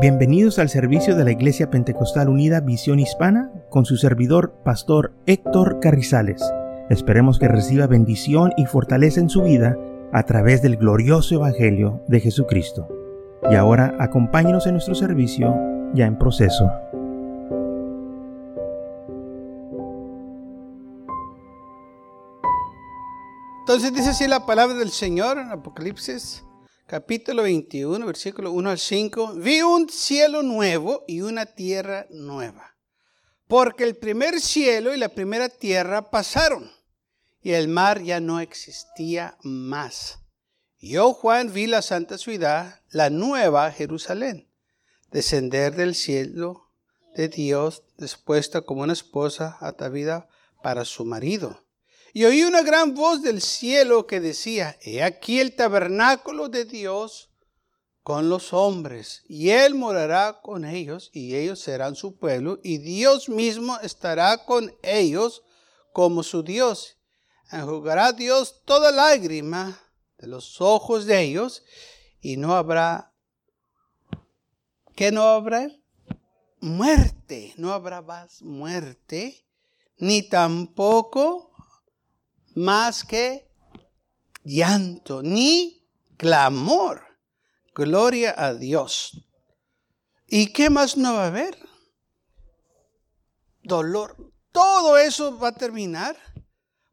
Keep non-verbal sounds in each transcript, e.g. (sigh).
Bienvenidos al servicio de la Iglesia Pentecostal Unida Visión Hispana con su servidor, Pastor Héctor Carrizales. Esperemos que reciba bendición y fortaleza en su vida a través del glorioso Evangelio de Jesucristo. Y ahora acompáñenos en nuestro servicio ya en proceso. Entonces dice así la palabra del Señor en Apocalipsis capítulo 21, versículo 1 al 5, vi un cielo nuevo y una tierra nueva, porque el primer cielo y la primera tierra pasaron y el mar ya no existía más. Yo, Juan, vi la santa ciudad, la nueva Jerusalén, descender del cielo de Dios, dispuesta como una esposa atavida para su marido. Y oí una gran voz del cielo que decía, he aquí el tabernáculo de Dios con los hombres, y Él morará con ellos, y ellos serán su pueblo, y Dios mismo estará con ellos como su Dios. Enjugará Dios toda lágrima de los ojos de ellos, y no habrá, ¿qué no habrá? Muerte, no habrá más muerte, ni tampoco más que llanto, ni clamor. Gloria a Dios. ¿Y qué más no va a haber? Dolor. Todo eso va a terminar.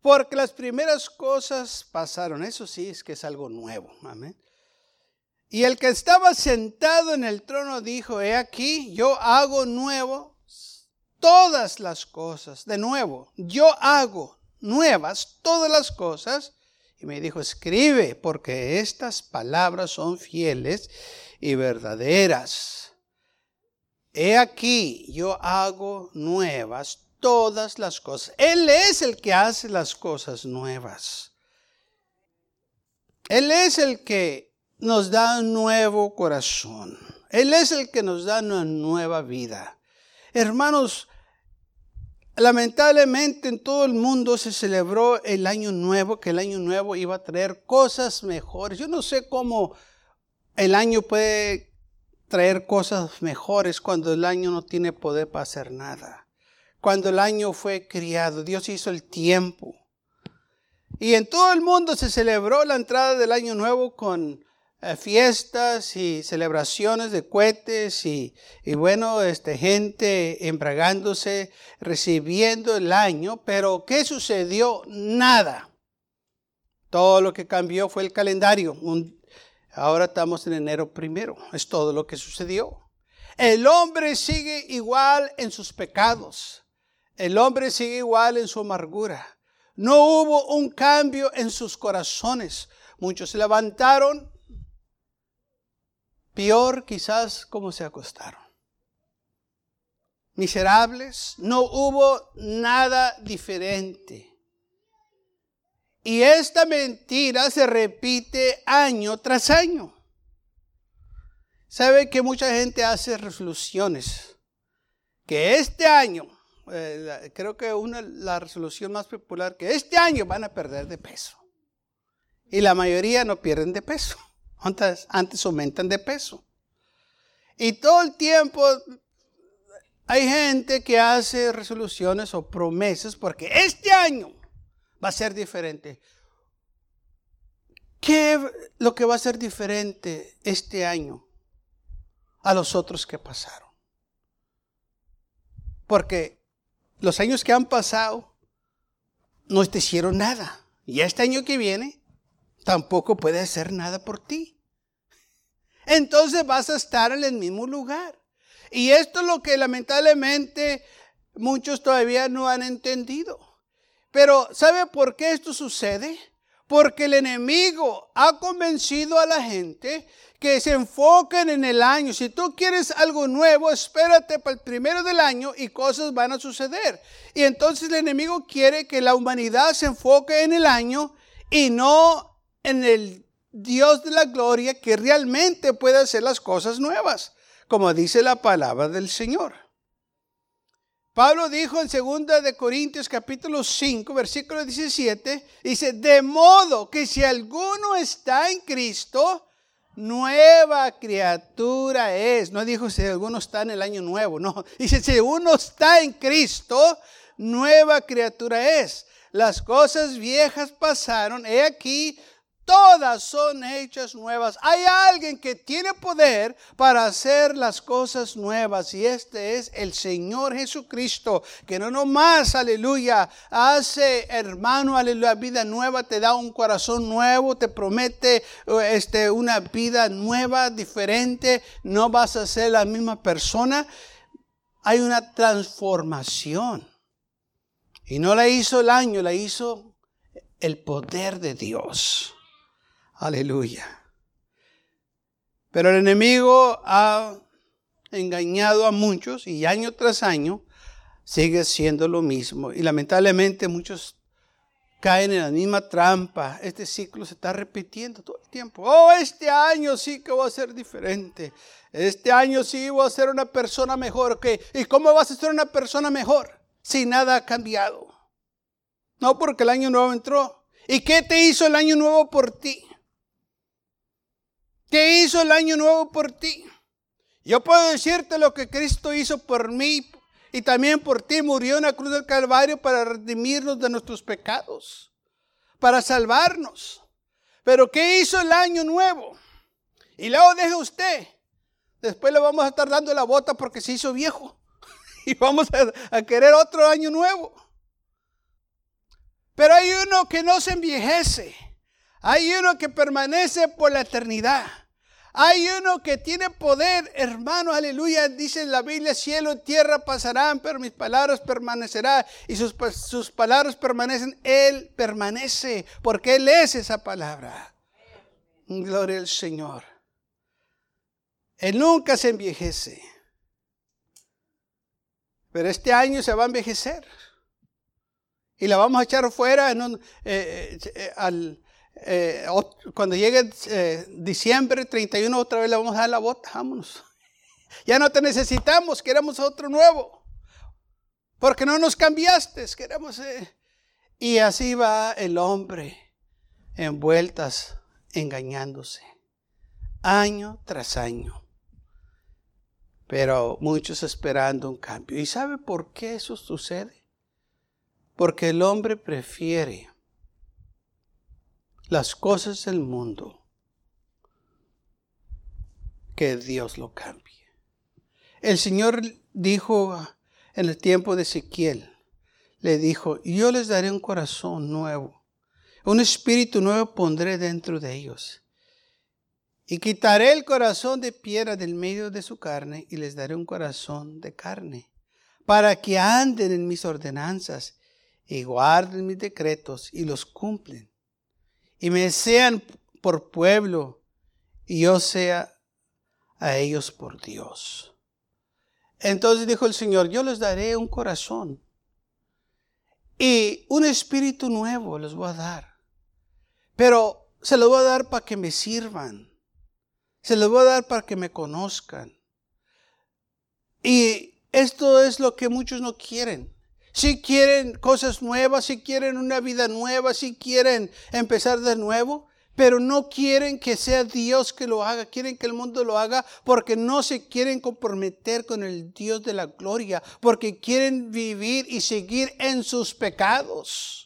Porque las primeras cosas pasaron. Eso sí es que es algo nuevo. Amén. Y el que estaba sentado en el trono dijo, he aquí, yo hago nuevo todas las cosas. De nuevo, yo hago nuevas todas las cosas. Y me dijo, escribe, porque estas palabras son fieles y verdaderas. He aquí, yo hago nuevas todas las cosas. Él es el que hace las cosas nuevas. Él es el que nos da un nuevo corazón. Él es el que nos da una nueva vida. Hermanos, Lamentablemente en todo el mundo se celebró el año nuevo, que el año nuevo iba a traer cosas mejores. Yo no sé cómo el año puede traer cosas mejores cuando el año no tiene poder para hacer nada. Cuando el año fue criado, Dios hizo el tiempo. Y en todo el mundo se celebró la entrada del año nuevo con fiestas y celebraciones de cohetes y, bueno, este, gente embragándose, recibiendo el año, pero ¿qué sucedió? Nada. Todo lo que cambió fue el calendario. ahora estamos en enero primero, es todo lo que sucedió. El hombre sigue igual en sus pecados. El hombre sigue igual en su amargura. No hubo un cambio en sus corazones. Muchos se levantaron Peor quizás como se acostaron. Miserables, no hubo nada diferente. Y esta mentira se repite año tras año. ¿Sabe que mucha gente hace resoluciones? Que este año, eh, creo que una, la resolución más popular, que este año van a perder de peso. Y la mayoría no pierden de peso. Antes, aumentan de peso. Y todo el tiempo hay gente que hace resoluciones o promesas porque este año va a ser diferente. ¿Qué lo que va a ser diferente este año a los otros que pasaron? Porque los años que han pasado no te hicieron nada. Y este año que viene tampoco puede hacer nada por ti entonces vas a estar en el mismo lugar. Y esto es lo que lamentablemente muchos todavía no han entendido. Pero ¿sabe por qué esto sucede? Porque el enemigo ha convencido a la gente que se enfoquen en el año. Si tú quieres algo nuevo, espérate para el primero del año y cosas van a suceder. Y entonces el enemigo quiere que la humanidad se enfoque en el año y no en el Dios de la gloria que realmente puede hacer las cosas nuevas, como dice la palabra del Señor. Pablo dijo en 2 de Corintios capítulo 5, versículo 17, dice, de modo que si alguno está en Cristo, nueva criatura es. No dijo si alguno está en el año nuevo, no. Dice, si uno está en Cristo, nueva criatura es. Las cosas viejas pasaron, he aquí, todas son hechas nuevas. Hay alguien que tiene poder para hacer las cosas nuevas y este es el Señor Jesucristo, que no nomás, aleluya, hace hermano, aleluya, vida nueva, te da un corazón nuevo, te promete este, una vida nueva, diferente, no vas a ser la misma persona. Hay una transformación. Y no la hizo el año, la hizo el poder de Dios. Aleluya. Pero el enemigo ha engañado a muchos y año tras año sigue siendo lo mismo. Y lamentablemente muchos caen en la misma trampa. Este ciclo se está repitiendo todo el tiempo. Oh, este año sí que voy a ser diferente. Este año sí voy a ser una persona mejor. ¿Y cómo vas a ser una persona mejor si nada ha cambiado? No porque el año nuevo entró. ¿Y qué te hizo el año nuevo por ti? ¿Qué hizo el año nuevo por ti? Yo puedo decirte lo que Cristo hizo por mí y también por ti. Murió en la cruz del Calvario para redimirnos de nuestros pecados, para salvarnos. Pero ¿qué hizo el año nuevo? Y luego deje usted. Después le vamos a estar dando la bota porque se hizo viejo. (laughs) Y vamos a, a querer otro año nuevo. Pero hay uno que no se envejece. Hay uno que permanece por la eternidad. Hay uno que tiene poder, hermano, aleluya. Dice en la Biblia, cielo y tierra pasarán, pero mis palabras permanecerán. Y sus, sus palabras permanecen, Él permanece, porque Él es esa palabra. Gloria al Señor. Él nunca se envejece. Pero este año se va a envejecer. Y la vamos a echar fuera en un, eh, eh, al, eh, cuando llegue eh, diciembre 31 otra vez le vamos a dar la bota, vámonos. (laughs) Ya no te necesitamos, queremos otro nuevo. Porque no nos cambiaste, queremos... Eh, y así va el hombre en vueltas, engañándose, año tras año. Pero muchos esperando un cambio. ¿Y sabe por qué eso sucede? Porque el hombre prefiere las cosas del mundo, que Dios lo cambie. El Señor dijo en el tiempo de Ezequiel, le dijo, yo les daré un corazón nuevo, un espíritu nuevo pondré dentro de ellos. Y quitaré el corazón de piedra del medio de su carne y les daré un corazón de carne, para que anden en mis ordenanzas y guarden mis decretos y los cumplen y me sean por pueblo y yo sea a ellos por Dios. Entonces dijo el Señor, yo les daré un corazón y un espíritu nuevo les voy a dar. Pero se lo voy a dar para que me sirvan. Se lo voy a dar para que me conozcan. Y esto es lo que muchos no quieren si quieren cosas nuevas, si quieren una vida nueva, si quieren empezar de nuevo, pero no quieren que sea Dios que lo haga, quieren que el mundo lo haga porque no se quieren comprometer con el Dios de la gloria, porque quieren vivir y seguir en sus pecados.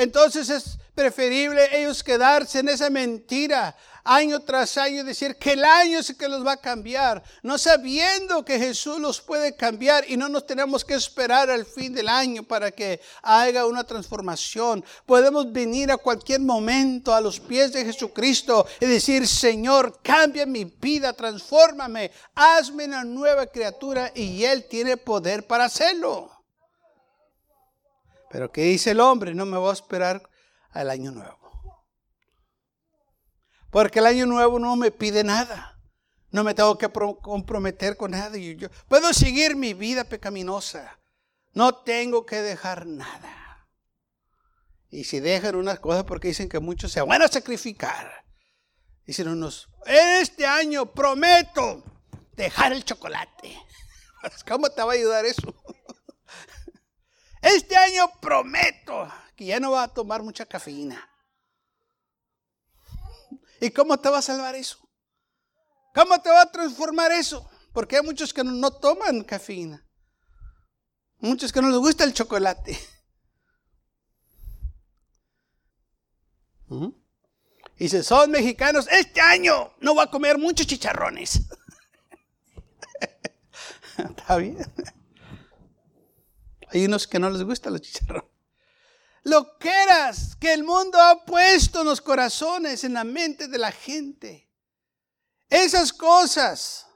Entonces es preferible ellos quedarse en esa mentira, año tras año decir que el año es el que los va a cambiar, no sabiendo que Jesús los puede cambiar y no nos tenemos que esperar al fin del año para que haga una transformación. Podemos venir a cualquier momento a los pies de Jesucristo y decir, Señor, cambia mi vida, transfórmame, hazme una nueva criatura y Él tiene poder para hacerlo. Pero ¿qué dice el hombre? No me voy a esperar al año nuevo. Porque el año nuevo no me pide nada. No me tengo que comprometer con nada. Yo puedo seguir mi vida pecaminosa. No tengo que dejar nada. Y si dejan unas cosas porque dicen que muchos se van a sacrificar. Dicen unos, este año prometo dejar el chocolate. (laughs) ¿Cómo te va a ayudar eso? Este año prometo que ya no va a tomar mucha cafeína. ¿Y cómo te va a salvar eso? ¿Cómo te va a transformar eso? Porque hay muchos que no, toman cafeína. Muchos que no les gusta el chocolate. Y si son mexicanos, este año no voy a comer muchos chicharrones. (laughs) Está bien. Hay unos que no les gustan los chicharrones. Lo que eras que el mundo ha puesto en los corazones, en la mente de la gente. Esas cosas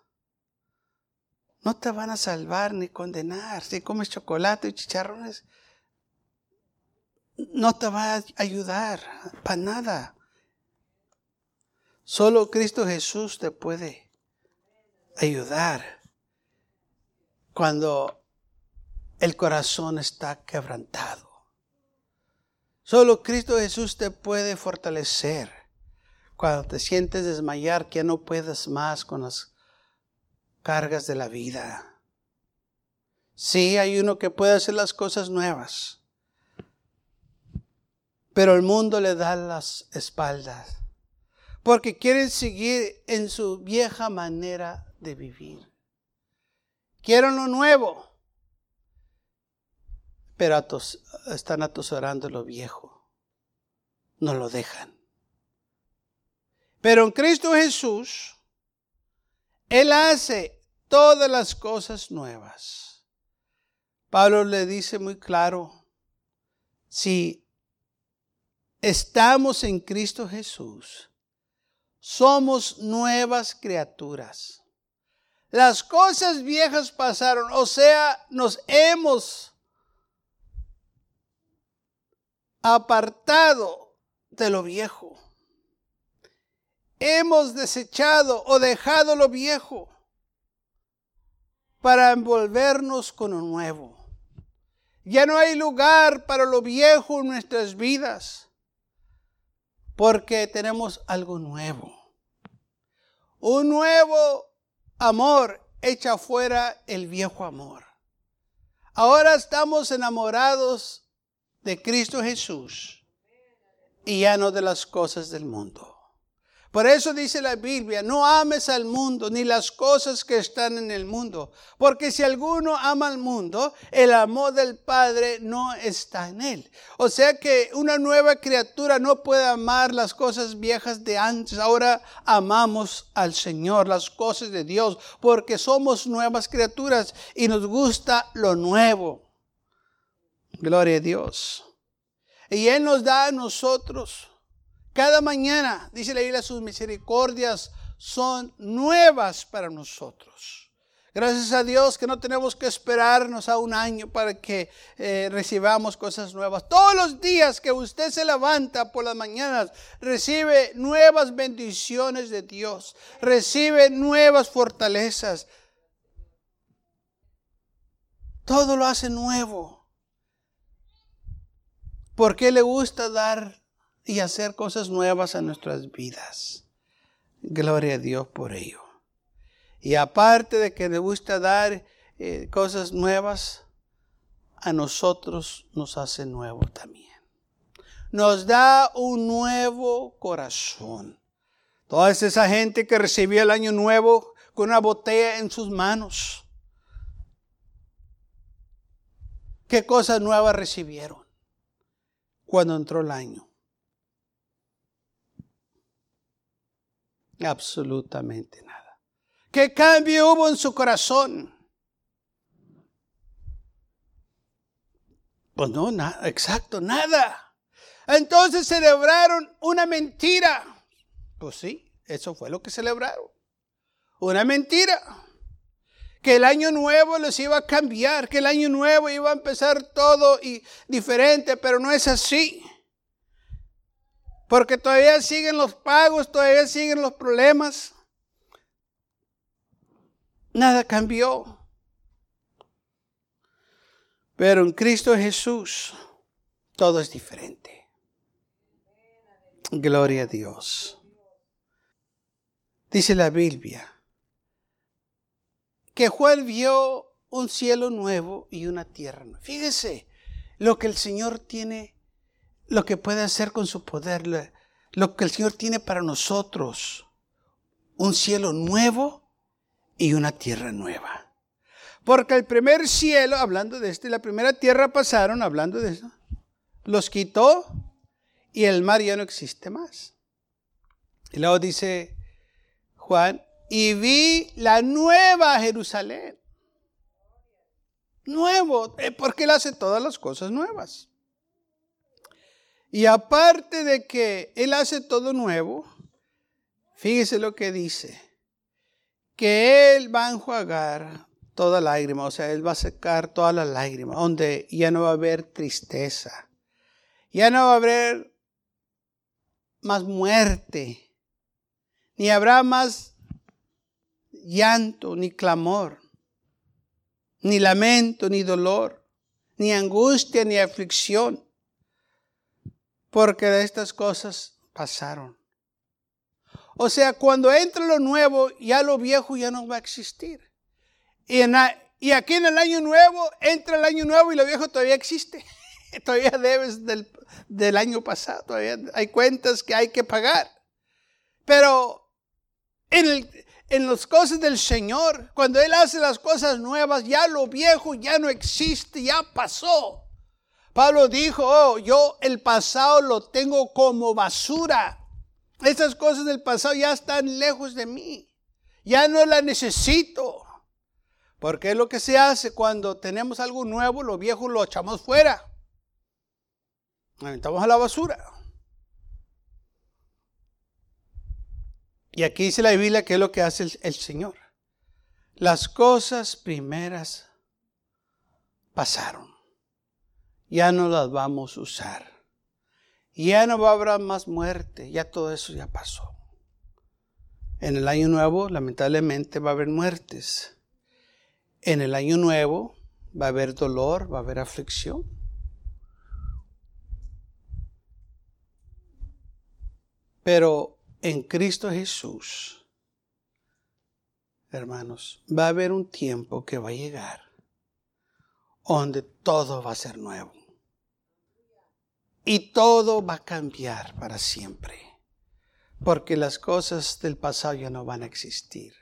no te van a salvar ni condenar. Si comes chocolate y chicharrones, no te va a ayudar para nada. Solo Cristo Jesús te puede ayudar cuando el corazón está quebrantado. Solo Cristo Jesús te puede fortalecer cuando te sientes desmayar que no puedes más con las cargas de la vida. Sí, hay uno que puede hacer las cosas nuevas, pero el mundo le da las espaldas porque quieren seguir en su vieja manera de vivir. Quieren lo nuevo, pero están atosorando lo viejo. No lo dejan. Pero en Cristo Jesús, Él hace todas las cosas nuevas. Pablo le dice muy claro, si estamos en Cristo Jesús, somos nuevas criaturas. Las cosas viejas pasaron, o sea, nos hemos apartado de lo viejo. Hemos desechado o dejado lo viejo para envolvernos con lo nuevo. Ya no hay lugar para lo viejo en nuestras vidas porque tenemos algo nuevo. Un nuevo amor echa fuera el viejo amor. Ahora estamos enamorados de Cristo Jesús y ya no de las cosas del mundo. Por eso dice la Biblia, no ames al mundo ni las cosas que están en el mundo, porque si alguno ama al mundo, el amor del Padre no está en él. O sea que una nueva criatura no puede amar las cosas viejas de antes, ahora amamos al Señor, las cosas de Dios, porque somos nuevas criaturas y nos gusta lo nuevo. Gloria a Dios. Y Él nos da a nosotros cada mañana, dice la Biblia, sus misericordias son nuevas para nosotros. Gracias a Dios que no tenemos que esperarnos a un año para que eh, recibamos cosas nuevas. Todos los días que usted se levanta por las mañanas, recibe nuevas bendiciones de Dios, recibe nuevas fortalezas. Todo lo hace nuevo. Porque le gusta dar y hacer cosas nuevas en nuestras vidas. Gloria a Dios por ello. Y aparte de que le gusta dar eh, cosas nuevas, a nosotros nos hace nuevo también. Nos da un nuevo corazón. Toda esa gente que recibió el año nuevo con una botella en sus manos. ¿Qué cosas nuevas recibieron cuando entró el año? Absolutamente nada. ¿Qué cambio hubo en su corazón? Pues no, nada, exacto, nada. Entonces celebraron una mentira. Pues sí, eso fue lo que celebraron. Una mentira. Que el año nuevo les iba a cambiar, que el año nuevo iba a empezar todo y diferente, pero no es así. Porque todavía siguen los pagos, todavía siguen los problemas. Nada cambió. Pero en Cristo Jesús todo es diferente. Gloria a Dios. Dice la Biblia que Juan vio un cielo nuevo y una tierra nueva. Fíjese lo que el Señor tiene lo que puede hacer con su poder. lo que el Señor tiene para nosotros. Un cielo nuevo y una tierra nueva. Porque el primer cielo, hablando de este, la primera tierra pasaron, hablando de eso, los quitó y el mar ya no existe más. Y luego dice Juan, y vi la nueva Jerusalén. Nuevo, eh, porque Él hace todas las cosas nuevas. Y aparte de que Él hace todo nuevo, fíjese lo que dice, que Él va a enjuagar toda lágrima, o sea, Él va a secar toda la lágrima, donde ya no va a haber tristeza, ya no va a haber más muerte, ni habrá más llanto, ni clamor, ni lamento, ni dolor, ni angustia, ni aflicción porque de estas cosas pasaron. O sea, cuando entra lo nuevo, ya lo viejo ya no va a existir. Y, y aquí en el año nuevo, entra el año nuevo y lo viejo todavía existe. (laughs) todavía debes del, del año pasado, todavía hay cuentas que hay que pagar. Pero en, el, en las cosas del Señor, cuando Él hace las cosas nuevas, ya lo viejo ya no existe, ya pasó. Pablo dijo, oh, yo el pasado lo tengo como basura. Esas cosas del pasado ya están lejos de mí. Ya no las necesito. Porque es lo que se hace cuando tenemos algo nuevo, lo viejo lo echamos fuera. Aventamos a la basura. Y aquí dice la Biblia que es lo que hace el, Señor. Las cosas primeras pasaron ya no las vamos a usar. Ya no va a haber más muerte, ya todo eso ya pasó. En el año nuevo, lamentablemente, va a haber muertes. En el año nuevo va a haber dolor, va a haber aflicción. Pero en Cristo Jesús, hermanos, va a haber un tiempo que va a llegar donde todo va a ser nuevo. Y todo va a cambiar para siempre. Porque las cosas del pasado ya no van a existir.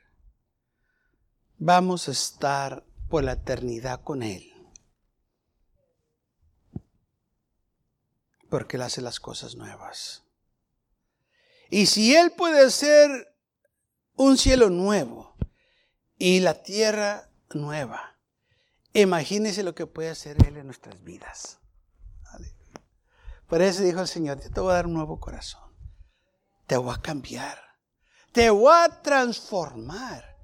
Vamos a estar por la eternidad con Él. Porque Él hace las cosas nuevas. Y si Él puede hacer un cielo nuevo y la tierra nueva, imagínese lo que puede hacer Él en nuestras vidas. Por eso dijo el Señor, te voy a dar un nuevo corazón. Te voy a cambiar. Te voy a transformar.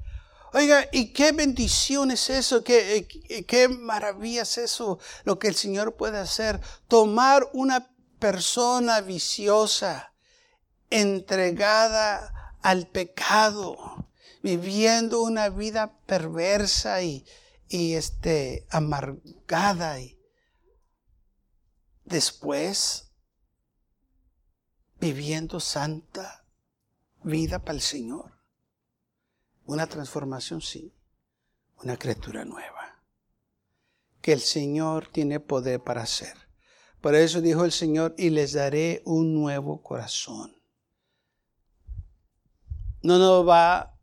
Oiga, ¿y qué bendición es eso? ¿Qué, qué maravilla es eso? Lo que el Señor puede hacer. Tomar una persona viciosa, entregada al pecado, viviendo una vida perversa y, y este, amargada y, después viviendo santa vida para el Señor. Una transformación, sí. Una criatura nueva. Que el Señor tiene poder para hacer. Por eso dijo el Señor, y les daré un nuevo corazón. No nos va a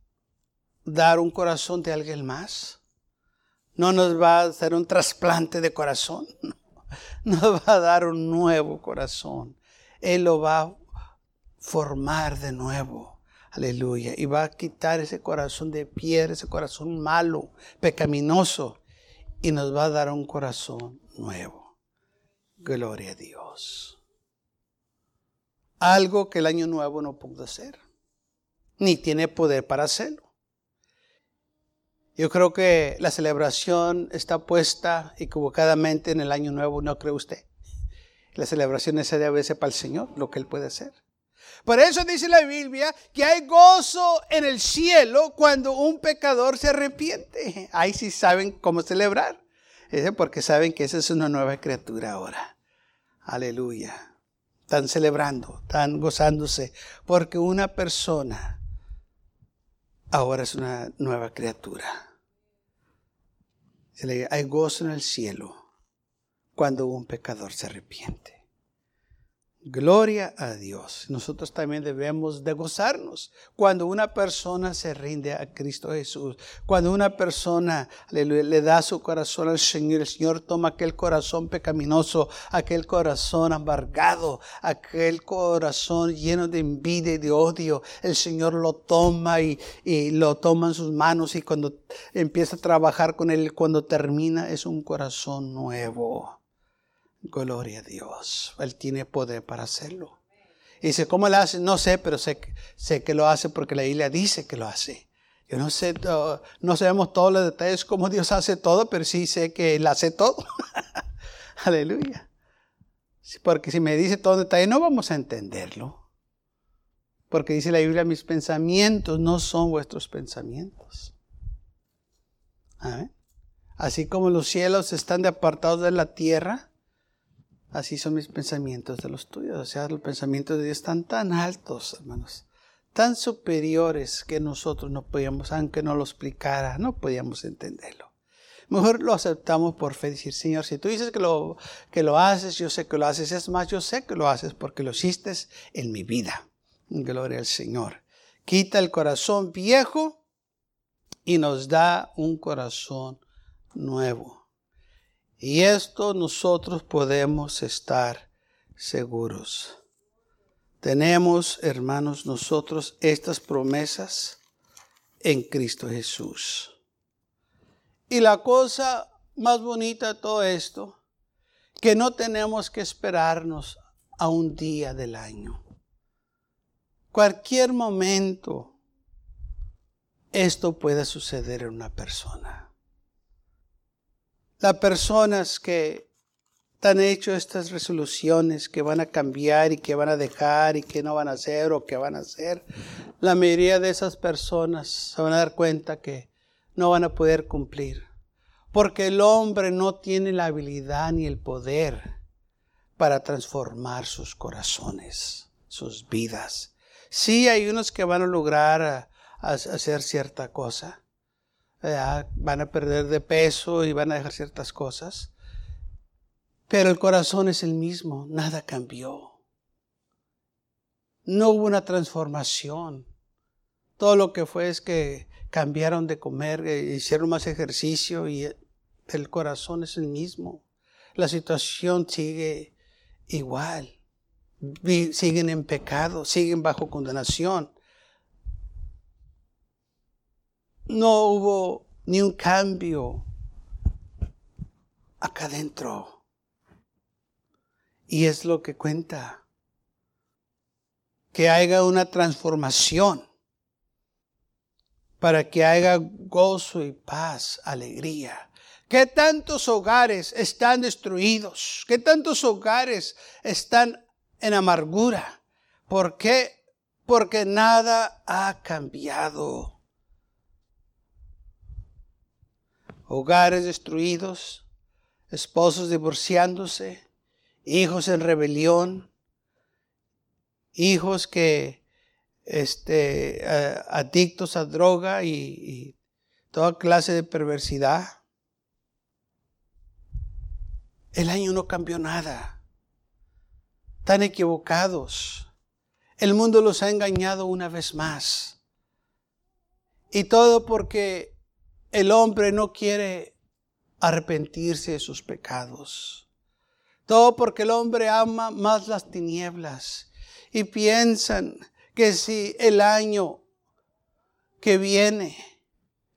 dar un corazón de alguien más. No nos va a hacer un trasplante de corazón. (laughs) nos va a dar un nuevo corazón. Él lo va a formar de nuevo. Aleluya. Y va a quitar ese corazón de piedra, ese corazón malo, pecaminoso. Y nos va a dar un corazón nuevo. Gloria a Dios. Algo que el año nuevo no pudo hacer. Ni tiene poder para hacerlo. Yo creo que la celebración está puesta equivocadamente en el año nuevo, ¿no cree usted? La celebración esa debe ser para el Señor, lo que Él puede hacer. Por eso dice la Biblia que hay gozo en el cielo cuando un pecador se arrepiente. Ahí sí saben cómo celebrar. Porque saben que esa es una nueva criatura ahora. Aleluya. Están celebrando, están gozándose. Porque una persona ahora es una nueva criatura. Hay gozo en el cielo cuando un pecador se arrepiente. Gloria a Dios. Nosotros también debemos de gozarnos cuando una persona se rinde a Cristo Jesús. Cuando una persona le, da su corazón al Señor, el Señor toma aquel corazón pecaminoso, aquel corazón amargado, aquel corazón lleno de envidia y de odio. El Señor lo toma y, y lo toma en sus manos y cuando empieza a trabajar con él, cuando termina, es un corazón nuevo. Gloria a Dios. Él tiene poder para hacerlo. Y dice, ¿cómo lo hace? No sé, pero sé, sé que lo hace porque la Biblia dice que lo hace. Yo no sé, no sabemos todos los detalles cómo Dios hace todo, pero sí sé que Él hace todo. (laughs) Aleluya. Porque si me dice todo detalle, no vamos a entenderlo. Porque dice la Biblia, mis pensamientos no son vuestros pensamientos. Así como los cielos están de apartados de la tierra, Así son mis pensamientos de los tuyos. O sea, los pensamientos de Dios están tan altos, hermanos, tan superiores que nosotros no podíamos, aunque no lo explicara, no podíamos entenderlo. Mejor lo aceptamos por fe, decir, Señor, si tú dices que lo, que lo haces, yo sé que lo haces. Es más, yo sé que lo haces porque lo hiciste en mi vida. Gloria al Señor. Quita el corazón viejo y nos da un corazón nuevo. Y esto nosotros podemos estar seguros. Tenemos, hermanos, nosotros estas promesas en Cristo Jesús. Y la cosa más bonita de todo esto, que no tenemos que esperarnos a un día del año. Cualquier momento esto puede suceder en una persona. Las personas que han hecho estas resoluciones que van a cambiar y que van a dejar y que no van a hacer o que van a hacer, la mayoría de esas personas se van a dar cuenta que no van a poder cumplir. Porque el hombre no tiene la habilidad ni el poder para transformar sus corazones, sus vidas. Sí hay unos que van a lograr hacer cierta cosa, van a perder de peso y van a dejar ciertas cosas. Pero el corazón es el mismo, nada cambió. No hubo una transformación. Todo lo que fue es que cambiaron de comer, eh, hicieron más ejercicio y el corazón es el mismo. La situación sigue igual. Siguen en pecado, siguen bajo condenación no hubo ni un cambio acá adentro. Y es lo que cuenta. Que haya una transformación para que haya gozo y paz, alegría. Que tantos hogares están destruidos, que tantos hogares están en amargura. ¿Por qué? Porque nada ha cambiado. Hogares destruidos, esposos divorciándose, hijos en rebelión, hijos que este, adictos a droga y, y toda clase de perversidad. El año no cambió nada. Están equivocados. El mundo los ha engañado una vez más. Y todo porque el hombre no quiere arrepentirse de sus pecados. Todo porque el hombre ama más las tinieblas y piensan que si el año que viene,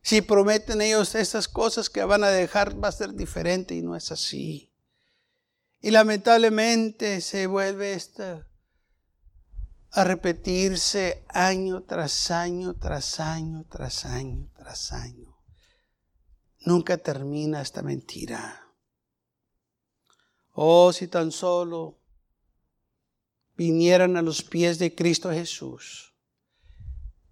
si prometen ellos esas cosas que van a dejar, va a ser diferente y no es así. Y lamentablemente se vuelve esto a repetirse año tras año, tras año, tras año, tras año. Nunca termina esta mentira. Oh, si tan solo vinieran a los pies de Cristo Jesús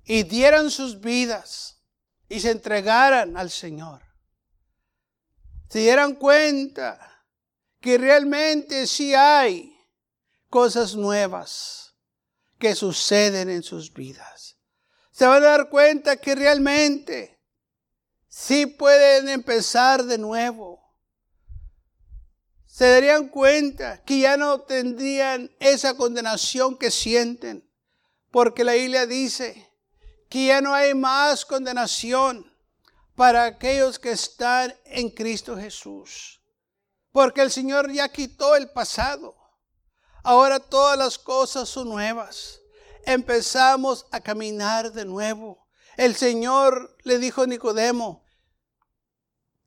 y dieran sus vidas y se entregaran al Señor. Se dieran cuenta que realmente sí hay cosas nuevas que suceden en sus vidas. Se van a dar cuenta que realmente Sí pueden empezar de nuevo. se darían cuenta que ya no tendrían esa condenación que sienten, porque la Biblia dice que ya no hay más condenación para aquellos que están en Cristo Jesús, porque el Señor ya quitó el pasado. Ahora todas las cosas son nuevas. Empezamos a caminar de nuevo. El Señor le dijo a Nicodemo,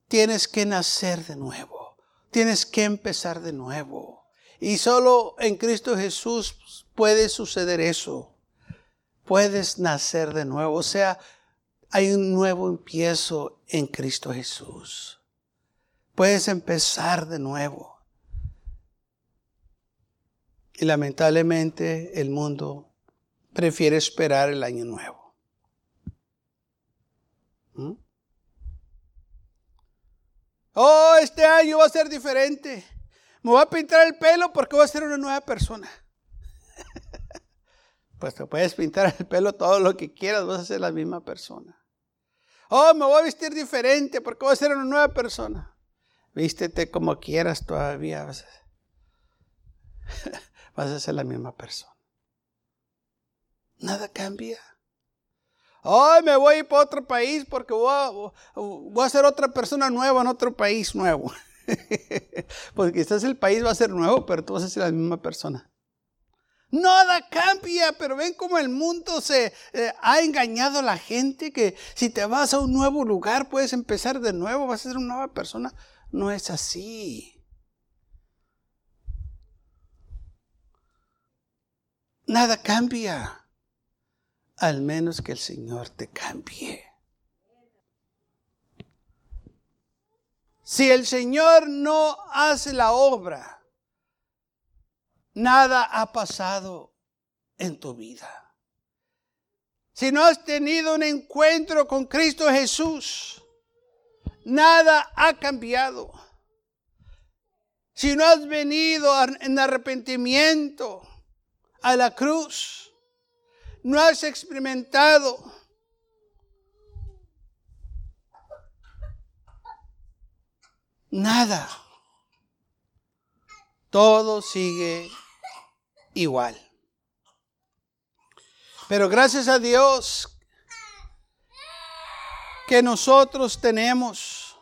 tienes que nacer de nuevo. Tienes que empezar de nuevo. Y solo en Cristo Jesús puede suceder eso. Puedes nacer de nuevo. O sea, hay un nuevo empiezo en Cristo Jesús. Puedes empezar de nuevo. Y lamentablemente el mundo prefiere esperar el año nuevo. ¿Mm? Oh, este año va a ser diferente. Me voy a pintar el pelo porque voy a ser una nueva persona. (laughs) pues te puedes pintar el pelo todo lo que quieras, vas a ser la misma persona. Oh, me voy a vestir diferente porque voy a ser una nueva persona. Vístete como quieras todavía. Vas a (laughs) vas a ser la misma persona. Nada cambia. Ay, me voy para otro país porque voy a, voy a ser otra persona nueva en otro país nuevo. (laughs) porque quizás el país va a ser nuevo, pero tú vas a ser la misma persona. Nada cambia, pero ven cómo el mundo se eh, ha engañado a la gente que si te vas a un nuevo lugar puedes empezar de nuevo, vas a ser una nueva persona. No es así. Nada cambia, al menos que el Señor te cambie. Si el Señor no hace la obra, nada ha pasado en tu vida. Si no has tenido un encuentro con Cristo Jesús, nada ha cambiado. Si no has venido en arrepentimiento, a la cruz, no has experimentado nada. Todo sigue igual. Pero gracias a Dios que nosotros tenemos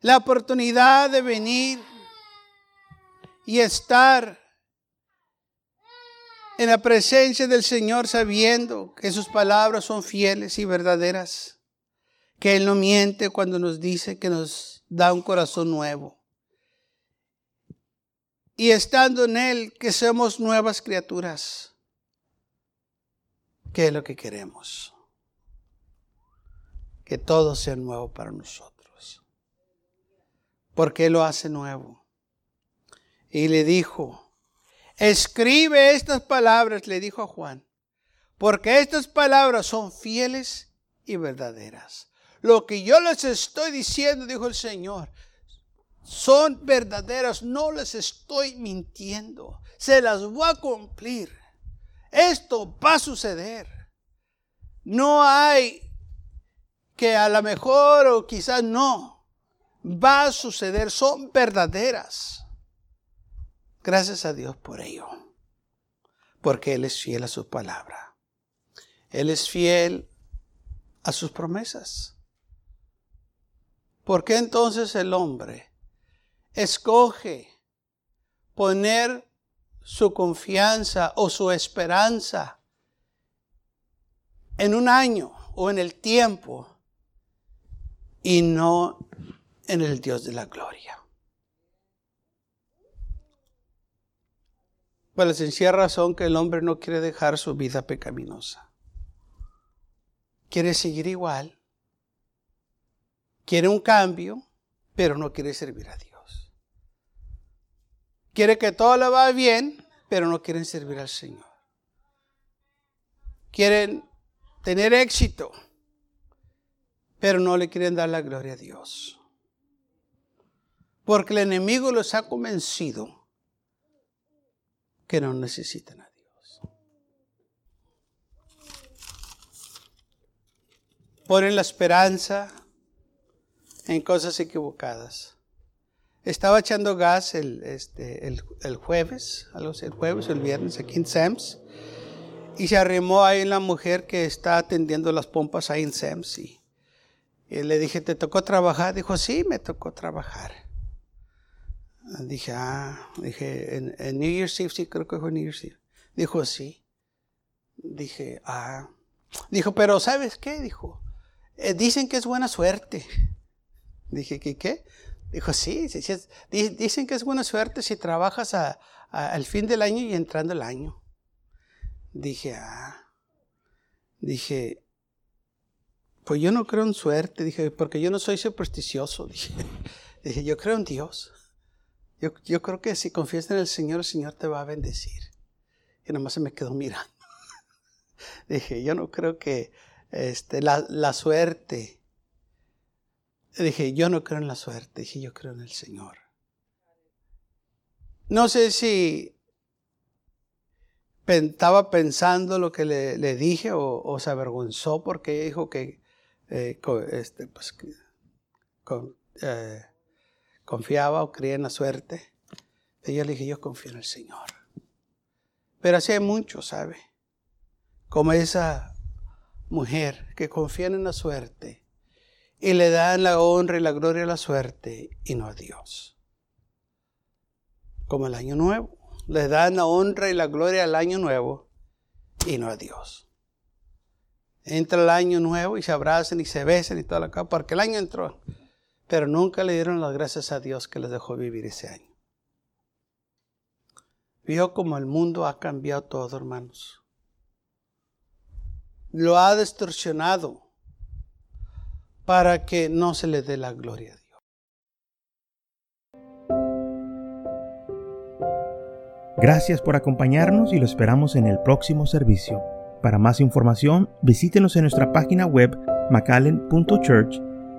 la oportunidad de venir y estar en la presencia del Señor sabiendo que sus palabras son fieles y verdaderas, que Él no miente cuando nos dice que nos da un corazón nuevo. Y estando en Él, que somos nuevas criaturas, ¿qué es lo que queremos? Que todo sea nuevo para nosotros. Porque Él lo hace nuevo. Y le dijo, Escribe estas palabras, le dijo a Juan, porque estas palabras son fieles y verdaderas. Lo que yo les estoy diciendo, dijo el Señor, son verdaderas, no les estoy mintiendo, se las voy a cumplir. Esto va a suceder. No hay que a lo mejor o quizás no, va a suceder, son verdaderas. Gracias a Dios por ello. Porque Él es fiel a su palabra. Él es fiel a sus promesas. ¿Por qué entonces el hombre escoge poner su confianza o su esperanza en un año o en el tiempo y no en el Dios de la gloria? Por la sencilla razón que el hombre no quiere dejar su vida pecaminosa. Quiere seguir igual. Quiere un cambio, pero no quiere servir a Dios. Quiere que todo le va bien, pero no quieren servir al Señor. Quieren tener éxito, pero no le quieren dar la gloria a Dios. Porque el enemigo los ha convencido que no necesitan a Dios. Ponen la esperanza en cosas equivocadas. estaba echando gas el, este, el, el jueves, el jueves o el viernes aquí en Sam's. Y se arrimó ahí la mujer que está atendiendo las pompas ahí en Sam's. Y, le dije, ¿te tocó trabajar? Dijo, sí, me tocó trabajar. Dije, ah, dije, en, New Year's Eve, sí, creo que fue New Year's Eve. Dijo, sí. Dije, ah. Dijo, pero ¿sabes qué? Dijo, eh, dicen que es buena suerte. Dije, ¿qué qué? Dijo, sí, sí, dicen que es buena suerte si trabajas al fin del año y entrando el año. Dije, ah. Dije, pues yo no creo en suerte, dije, porque yo no soy supersticioso. (laughs) Dije, dije yo creo en Dios. Yo, creo que si confías en el Señor, el Señor te va a bendecir. Y nomás se me quedó mirando. (laughs) dije, yo no creo que este, la, la suerte. Dije, yo no creo en la suerte, dije, yo creo en el Señor. No sé si estaba pensando lo que le, dije o, se avergonzó porque dijo que, eh, este, pues, eh, confiaba o creía en la suerte. Y yo le dije, yo confío en el Señor. Pero así hay muchos, ¿sabe? Como esa mujer que confían en la suerte y le dan la honra y la gloria a la suerte y no a Dios. Como el año nuevo. Le dan la honra y la gloria al año nuevo y no a Dios. Entra el año nuevo y se abrazan y se besan y toda la cosa, porque el año entró. Pero nunca le dieron las gracias a Dios que les dejó vivir ese año. Vio como el mundo ha cambiado todo, hermanos lo ha distorsionado para que no se le dé la gloria a Dios. Gracias por acompañarnos y lo esperamos en el próximo servicio. Para más información, visítenos en nuestra página web macallen.church.